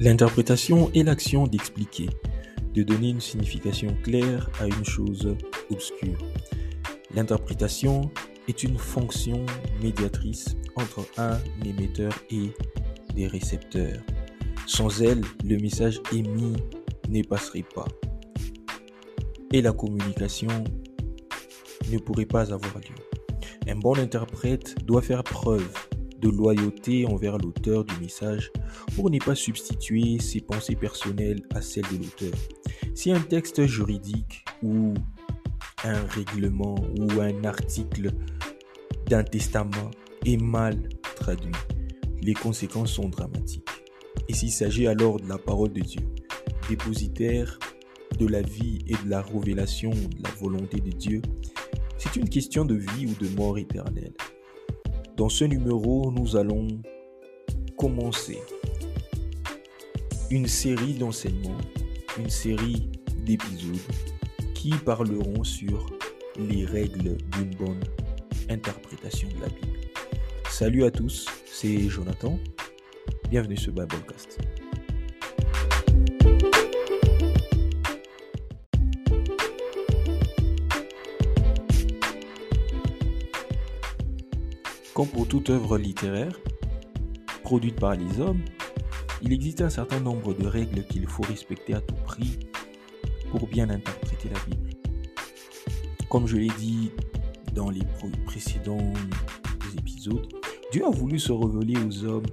L'interprétation est l'action d'expliquer, de donner une signification claire à une chose obscure. L'interprétation est une fonction médiatrice entre un émetteur et des récepteurs. Sans elle, le message émis ne passerait pas. Et la communication ne pourrait pas avoir lieu. Un bon interprète doit faire preuve de loyauté envers l'auteur du message pour ne pas substituer ses pensées personnelles à celles de l'auteur. Si un texte juridique ou un règlement ou un article d'un testament est mal traduit, les conséquences sont dramatiques. Et s'il s'agit alors de la parole de Dieu, dépositaire de la vie et de la révélation de la volonté de Dieu, c'est une question de vie ou de mort éternelle. Dans ce numéro, nous allons commencer une série d'enseignements, une série d'épisodes qui parleront sur les règles d'une bonne interprétation de la Bible. Salut à tous, c'est Jonathan. Bienvenue sur Biblecast. Comme pour toute œuvre littéraire produite par les hommes, il existe un certain nombre de règles qu'il faut respecter à tout prix pour bien interpréter la Bible. Comme je l'ai dit dans les précédents épisodes, Dieu a voulu se révéler aux hommes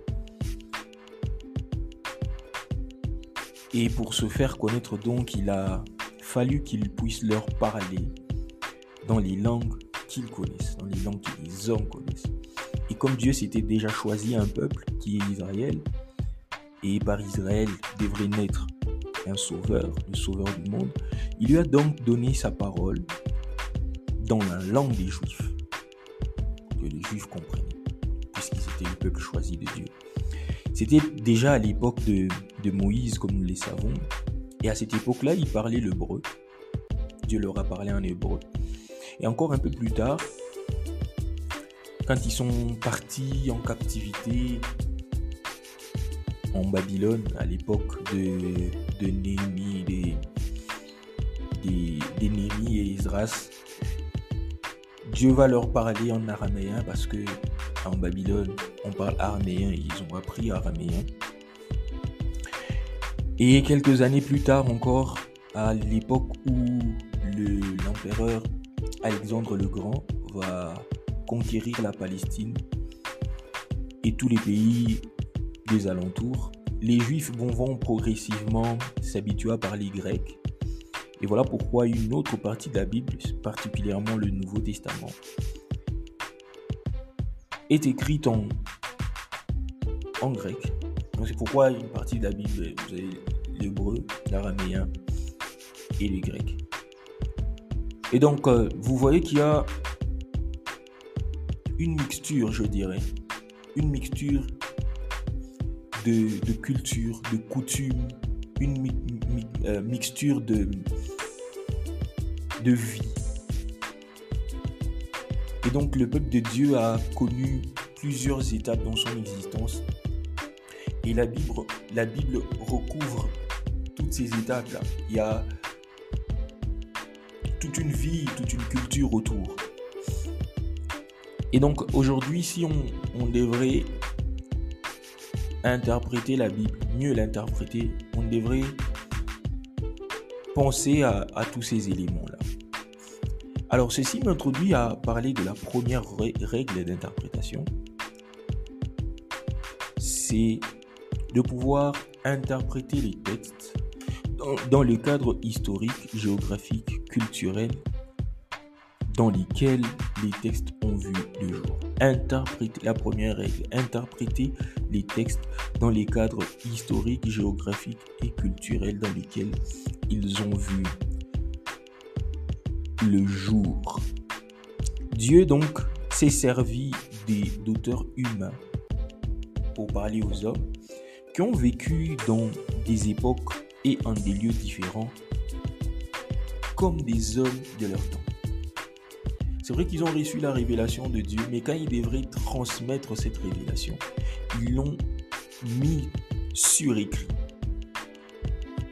et pour se faire connaître donc, il a fallu qu'il puisse leur parler dans les langues qu'ils connaissent, dans les langues que les connaissent. Et comme Dieu s'était déjà choisi un peuple qui est Israël, et par Israël devrait naître un sauveur, le sauveur du monde, il lui a donc donné sa parole dans la langue des Juifs, que les Juifs comprennent, puisqu'ils étaient le peuple choisi de Dieu. C'était déjà à l'époque de, de, Moïse, comme nous le savons, et à cette époque-là, ils parlaient l'hébreu. Dieu leur a parlé en hébreu. Et encore un peu plus tard, quand ils sont partis en captivité en Babylone, à l'époque de, de des, des, des et Esdras, Dieu va leur parler en araméen parce que en Babylone, on parle araméen, ils ont appris araméen. Et quelques années plus tard encore, à l'époque où l'empereur Alexandre le Grand va conquérir la Palestine et tous les pays des alentours, les Juifs vont progressivement s'habituer à parler grec et voilà pourquoi une autre partie de la Bible, particulièrement le Nouveau Testament, est écrite en, en grec. C'est pourquoi une partie de la Bible, vous avez l'hébreu, l'araméen et le grec. Et donc, euh, vous voyez qu'il y a une mixture, je dirais, une mixture de, de culture, de coutumes, une euh, mixture de, de vie. Et donc le peuple de Dieu a connu plusieurs étapes dans son existence. Et la Bible, la Bible recouvre toutes ces étapes-là. Il y a une vie, toute une culture autour. Et donc aujourd'hui, si on, devrait interpréter la Bible, mieux l'interpréter, on devrait penser à, tous ces éléments-là. Alors ceci m'introduit à parler de la première règle d'interprétation. C'est de pouvoir interpréter les textes dans, le cadre historique, géographique, dans lesquels les textes ont vu le jour. Interpréter, la première règle, interpréter les textes dans les cadres historiques, géographiques et culturels dans lesquels ils ont vu le jour. Dieu donc s'est servi d'auteurs humains pour parler aux hommes qui ont vécu dans des époques et en des lieux différents comme des hommes de leur temps. C'est vrai qu'ils ont reçu la révélation de Dieu, mais quand ils devraient transmettre cette révélation, ils l'ont mis sur écrit.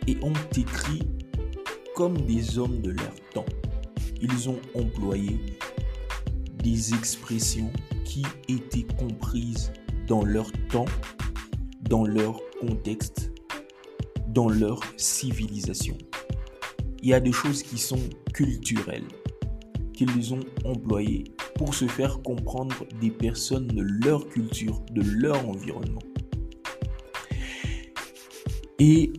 et ont écrit comme des hommes de leur temps. Ils ont employé des expressions qui étaient comprises dans leur temps, dans leur contexte, dans leur civilisation. Il y a des choses qui sont culturelles, qu'ils ont employées pour se faire comprendre des personnes de leur culture, de leur environnement. Et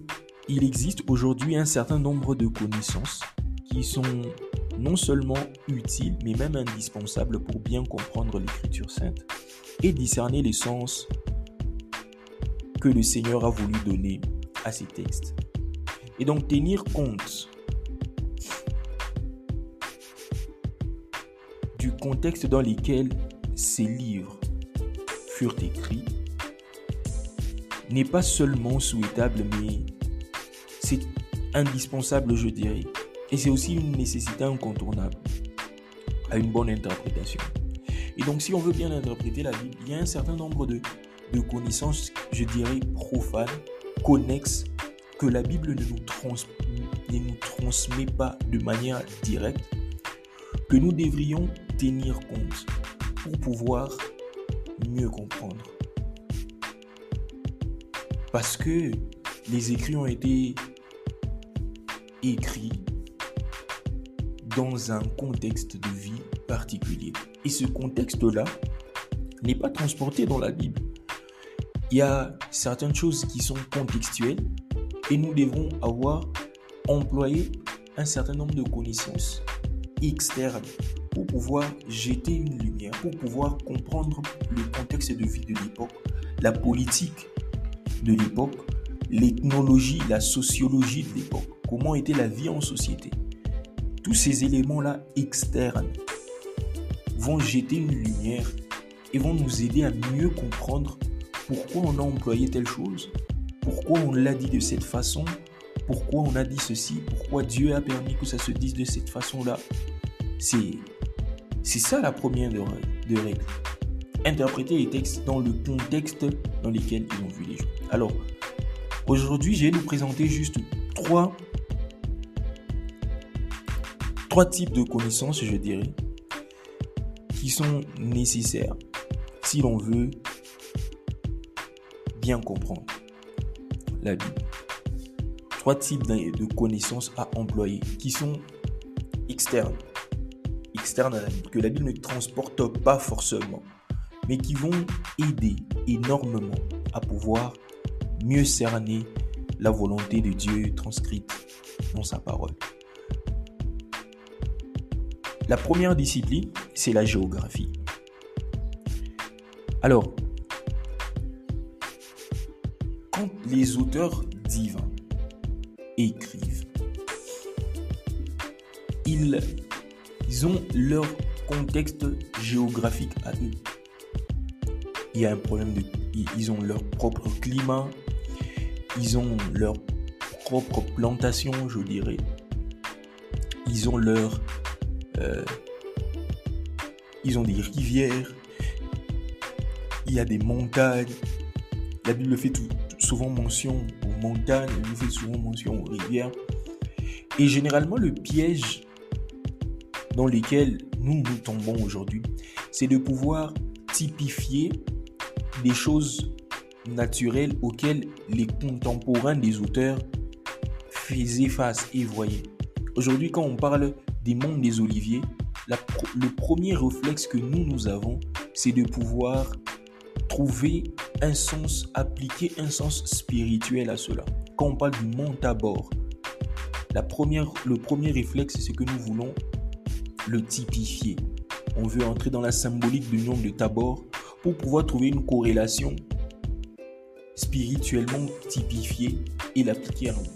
il existe aujourd'hui un certain nombre de connaissances qui sont non seulement utiles, mais même indispensables pour bien comprendre l'écriture sainte et discerner les sens que le Seigneur a voulu donner à ces textes. Et donc tenir compte contexte dans lequel ces livres furent écrits n'est pas seulement souhaitable, mais c'est indispensable, je dirais. Et c'est aussi une nécessité incontournable à une bonne interprétation. Et donc, si on veut bien interpréter la Bible, il y a un certain nombre de, connaissances, je dirais, profanes, connexes, que la Bible ne nous, ne nous transmet pas de manière directe, que nous devrions tenir compte pour pouvoir mieux comprendre. Parce que les écrits ont été écrits dans un contexte de vie particulier. Et ce contexte-là n'est pas transporté dans la Bible. Il y a certaines choses qui sont contextuelles et nous devrons avoir employé un certain nombre de connaissances externes pour pouvoir jeter une lumière, pour pouvoir comprendre le contexte de vie de l'époque, la politique de l'époque, l'ethnologie, la sociologie de l'époque, comment était la vie en société? Tous ces éléments-là externes vont jeter une lumière et vont nous aider à mieux comprendre pourquoi on a employé telle chose, pourquoi on l'a dit de cette façon, pourquoi on a dit ceci, pourquoi Dieu a permis que ça se dise de cette façon-là. C'est, c'est ça la première de, règle. Interpréter les textes dans le contexte dans lequel ils ont vu les choses. Alors, aujourd'hui, je vais nous présenter juste trois, trois types de connaissances, je dirais, qui sont nécessaires si l'on veut bien comprendre la Bible. Trois types de connaissances à employer qui sont externes, que la Bible ne transporte pas forcément, mais qui vont aider énormément à pouvoir mieux cerner la volonté de Dieu transcrite dans sa parole. La première discipline, c'est la géographie. Alors, quand les auteurs divins écrivent, ils, ont leur contexte géographique à eux. Il y a un problème de... Ils ont leur propre climat, ils ont leur propre plantation, je dirais. Ils ont leur... Euh, ils ont des rivières, il y a des montagnes. La Bible fait souvent mention aux montagnes, elle fait souvent mention aux rivières. Et généralement, le piège dans lequel nous nous tombons aujourd'hui, c'est de pouvoir typifier des choses naturelles auxquelles les contemporains des auteurs faisaient face et voyaient. Aujourd'hui, quand on parle des mondes des oliviers, le premier réflexe que nous, nous avons, c'est de pouvoir trouver un sens, appliquer un sens spirituel à cela. Quand on parle du mont Tabor, la première, le premier réflexe, c'est que nous voulons le typifier. On veut entrer dans la symbolique du nom de Tabor pour pouvoir trouver une corrélation spirituellement typifiée et l'appliquer à nous.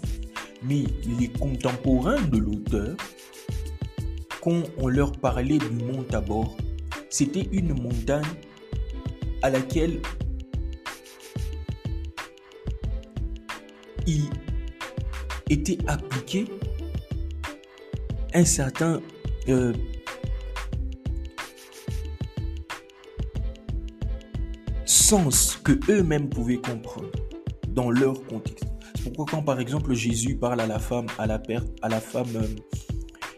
Mais les contemporains de l'auteur, quand on leur parlait du mont Tabor, c'était une montagne à laquelle il était appliqué un certain euh, sens que eux-mêmes pouvaient comprendre dans leur contexte. Pourquoi quand par exemple Jésus parle à la femme, à la, perte, à la femme euh,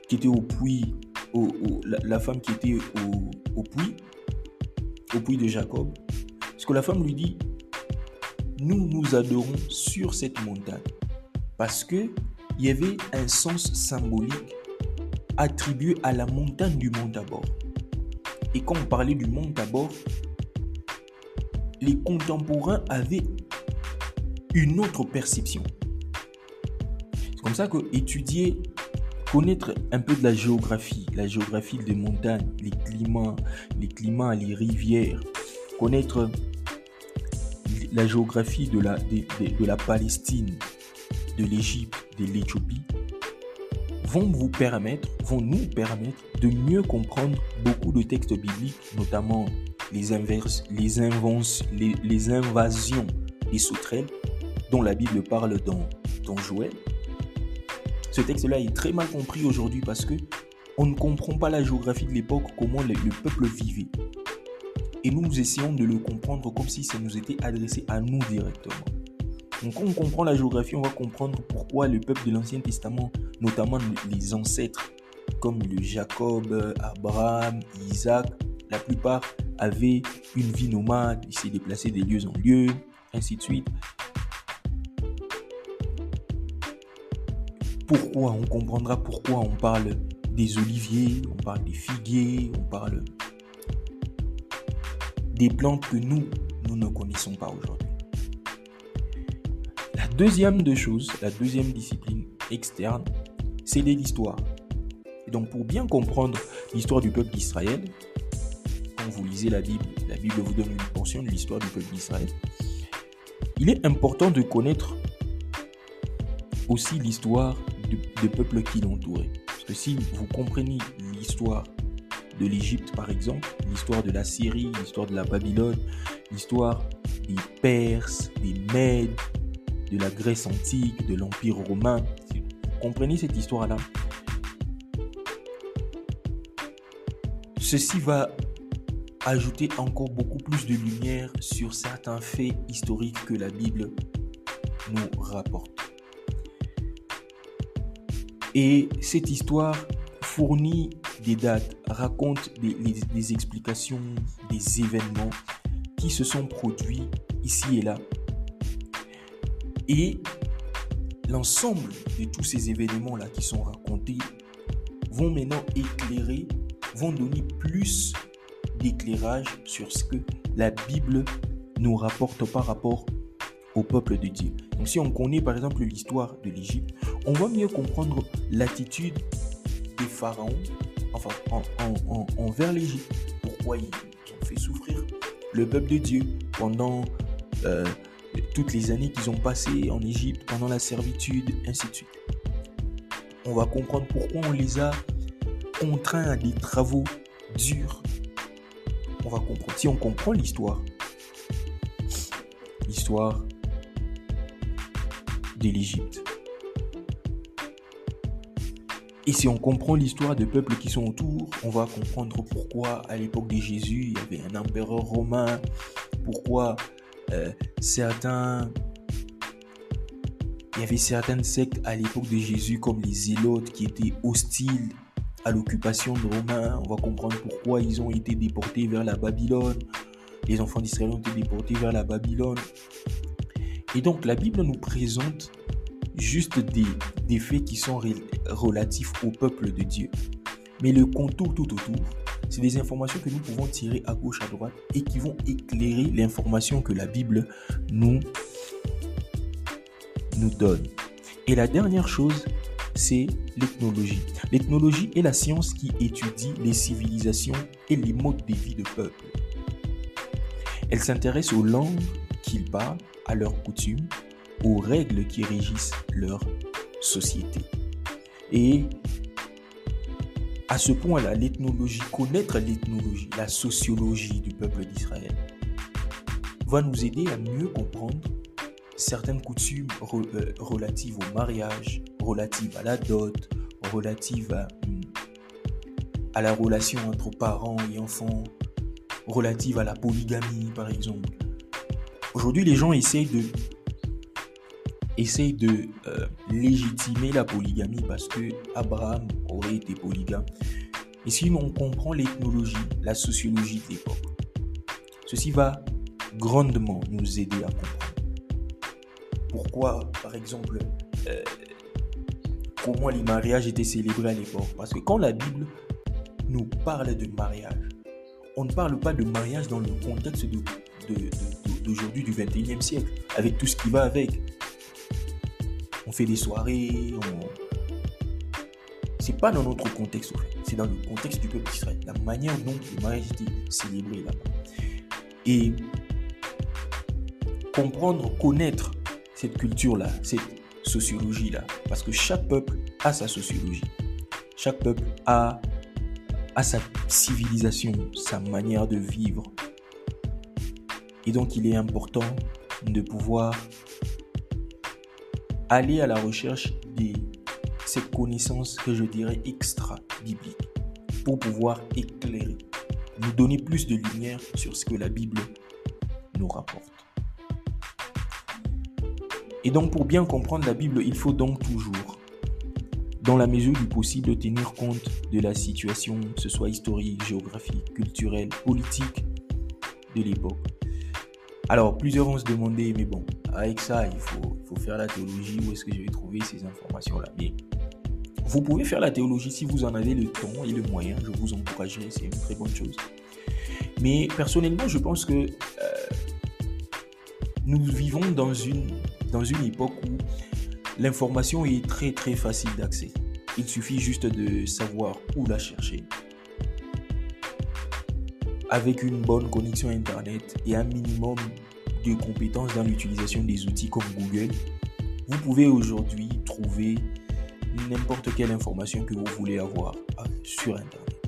qui était au puits, au, la, femme qui était au, au puits, au puits de Jacob, parce que la femme lui dit, nous nous adorons sur cette montagne, parce que il y avait un sens symbolique attribué à la montagne du mont Tabor. Et quand on parlait du mont Tabor, les contemporains avaient une autre perception. C'est comme ça que étudier, connaître un peu de la géographie, la géographie des montagnes, les climats, les climats, les rivières, connaître la géographie de la, de la Palestine, de l'Égypte, de l'Éthiopie, vont vous permettre, vont nous permettre de mieux comprendre beaucoup de textes bibliques, notamment les, inverses, les, invasions des sauterelles dont la Bible parle dans, dans Joël. Ce texte-là est très mal compris aujourd'hui parce que on ne comprend pas la géographie de l'époque, comment le, le peuple vivait. Et nous essayons de le comprendre comme si ça nous était adressé à nous directement. Quand on comprend la géographie, on va comprendre pourquoi le peuple de l'Ancien Testament, notamment les ancêtres comme le Jacob, Abraham, Isaac, la plupart avaient une vie nomade, ils s'est déplacés des lieux en lieu, ainsi de suite. Pourquoi On comprendra pourquoi on parle des oliviers, on parle des figuiers, on parle des plantes que nous, nous ne connaissons pas aujourd'hui? Deuxième de choses, la deuxième discipline externe, c'est l'histoire. Et donc pour bien comprendre l'histoire du peuple d'Israël, quand vous lisez la Bible, la Bible vous donne une portion de l'histoire du peuple d'Israël, il est important de connaître aussi l'histoire des peuples qui l'entouraient. Parce que si vous comprenez l'histoire de l'Égypte, par exemple, l'histoire de la Syrie, l'histoire de la Babylone, l'histoire des Perses, des Mèdes, de la Grèce antique, de l'Empire romain. Comprenez cette histoire-là Ceci va ajouter encore beaucoup plus de lumière sur certains faits historiques que la Bible nous rapporte. Et cette histoire fournit des dates, raconte des explications, des événements qui se sont produits ici et là et l'ensemble de tous ces événements-là qui sont racontés vont maintenant éclairer, vont donner plus d'éclairage sur ce que la Bible nous rapporte par rapport au peuple de Dieu. Donc si on connaît par exemple l'histoire de l'Égypte, on va mieux comprendre l'attitude des pharaons enfin, envers l'Égypte. Pourquoi ils ont fait souffrir le peuple de Dieu pendant euh, toutes les années qu'ils ont passées en Égypte pendant la servitude, ainsi de suite. On va comprendre pourquoi on les a contraints à des travaux durs. On va comprendre. Si on comprend l'histoire, l'histoire de l'Égypte, et si on comprend l'histoire des peuples qui sont autour, on va comprendre pourquoi à l'époque de Jésus, il y avait un empereur romain, pourquoi euh, certains il y avait certaines sectes à l'époque de Jésus comme les zélotes qui étaient hostiles à l'occupation de Romains. On va comprendre pourquoi ils ont été déportés vers la Babylone. Les enfants d'Israël ont été déportés vers la Babylone. Et donc la Bible nous présente juste des, des faits qui sont relatifs au peuple de Dieu. Mais le contour tout autour, c'est des informations que nous pouvons tirer à gauche, à droite et qui vont éclairer l'information que la Bible nous, nous donne. Et la dernière chose, c'est l'ethnologie. L'ethnologie est la science qui étudie les civilisations et les modes de vie de peuple. Elle s'intéresse aux langues qu'ils parlent, à leurs coutumes, aux règles qui régissent leur société. Et à ce point-là, l'ethnologie, connaître l'ethnologie, la sociologie du peuple d'Israël, va nous aider à mieux comprendre certaines coutumes euh, relatives au mariage, relatives à la dot, relatives à, hmm, à la relation entre parents et enfants, relatives à la polygamie, par exemple. Aujourd'hui, les gens essayent de essaye de euh, légitimer la polygamie parce que Abraham aurait été polygame. Et si on comprend l'ethnologie, la sociologie de l'époque, ceci va grandement nous aider à comprendre. Pourquoi, par exemple, euh, comment les mariages étaient célébrés à l'époque Parce que quand la Bible nous parle de mariage, on ne parle pas de mariage dans le contexte d'aujourd'hui, du 21e siècle, avec tout ce qui va avec. On fait des soirées, on... c'est pas dans notre contexte, c'est dans le contexte du peuple d'Israël, la manière dont le mariage était célébré là-bas. Et comprendre, connaître cette culture-là, cette sociologie-là, parce que chaque peuple a sa sociologie, chaque peuple a sa civilisation, sa manière de vivre. Et donc il est important de pouvoir aller à la recherche de cette connaissance que je dirais extra-biblique pour pouvoir éclairer, nous donner plus de lumière sur ce que la Bible nous rapporte. Et donc pour bien comprendre la Bible, il faut donc toujours dans la mesure du possible, tenir compte de la situation, que ce soit historique, géographique, culturelle, politique de l'époque. Alors, plusieurs vont se demander, mais bon, avec ça, il faut, faire la théologie, où est-ce que je vais trouver ces informations-là? Mais vous pouvez faire la théologie si vous en avez le temps et le moyen, je vous encouragerai, c'est une très bonne chose. Mais personnellement, je pense que euh, nous vivons dans une, dans une époque où L'information est très très facile d'accès. Il suffit juste de savoir où la chercher. Avec une bonne connexion Internet et un minimum de compétences dans l'utilisation des outils comme Google, vous pouvez aujourd'hui trouver n'importe quelle information que vous voulez avoir euh, sur Internet.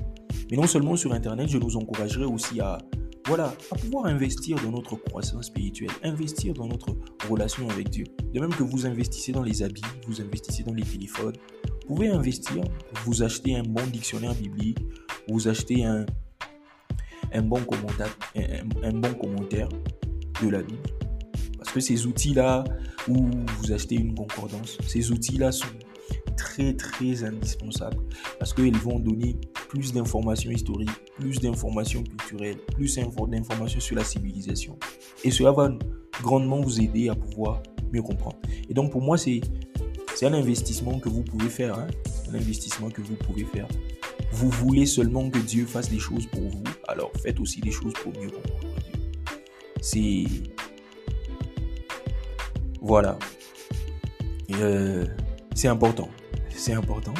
Mais non seulement sur Internet, je nous encouragerai aussi à voilà, à pouvoir investir dans notre croissance spirituelle, investir dans notre relation avec Dieu. De même que vous investissez dans les habits, vous investissez dans les téléphones, vous pouvez investir, vous achetez un bon dictionnaire biblique, vous achetez un, un, bon, commentaire, un, bon commentaire de la Bible. Parce que ces outils-là, où vous achetez une concordance, ces outils-là sont très très indispensables parce qu'ils vont donner plus d'informations historiques, plus d'informations culturelles, plus d'informations sur la civilisation. Et cela va grandement vous aider à pouvoir mieux comprendre. Et donc pour moi, c'est un investissement que vous pouvez faire. Hein. Un investissement que vous pouvez faire. Vous voulez seulement que Dieu fasse des choses pour vous, alors faites aussi des choses pour mieux comprendre. C'est... Voilà. C'est important. C'est important.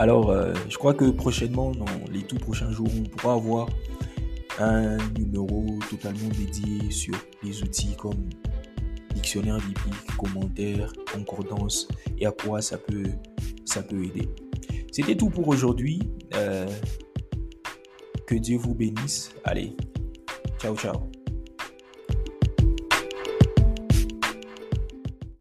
Alors, euh, je crois que prochainement, dans les tout prochains jours, on pourra avoir un numéro totalement dédié sur les outils comme dictionnaire biblique, commentaires, concordance et à quoi ça peut, ça peut aider. C'était tout pour aujourd'hui. Euh, que Dieu vous bénisse. Allez, ciao, ciao.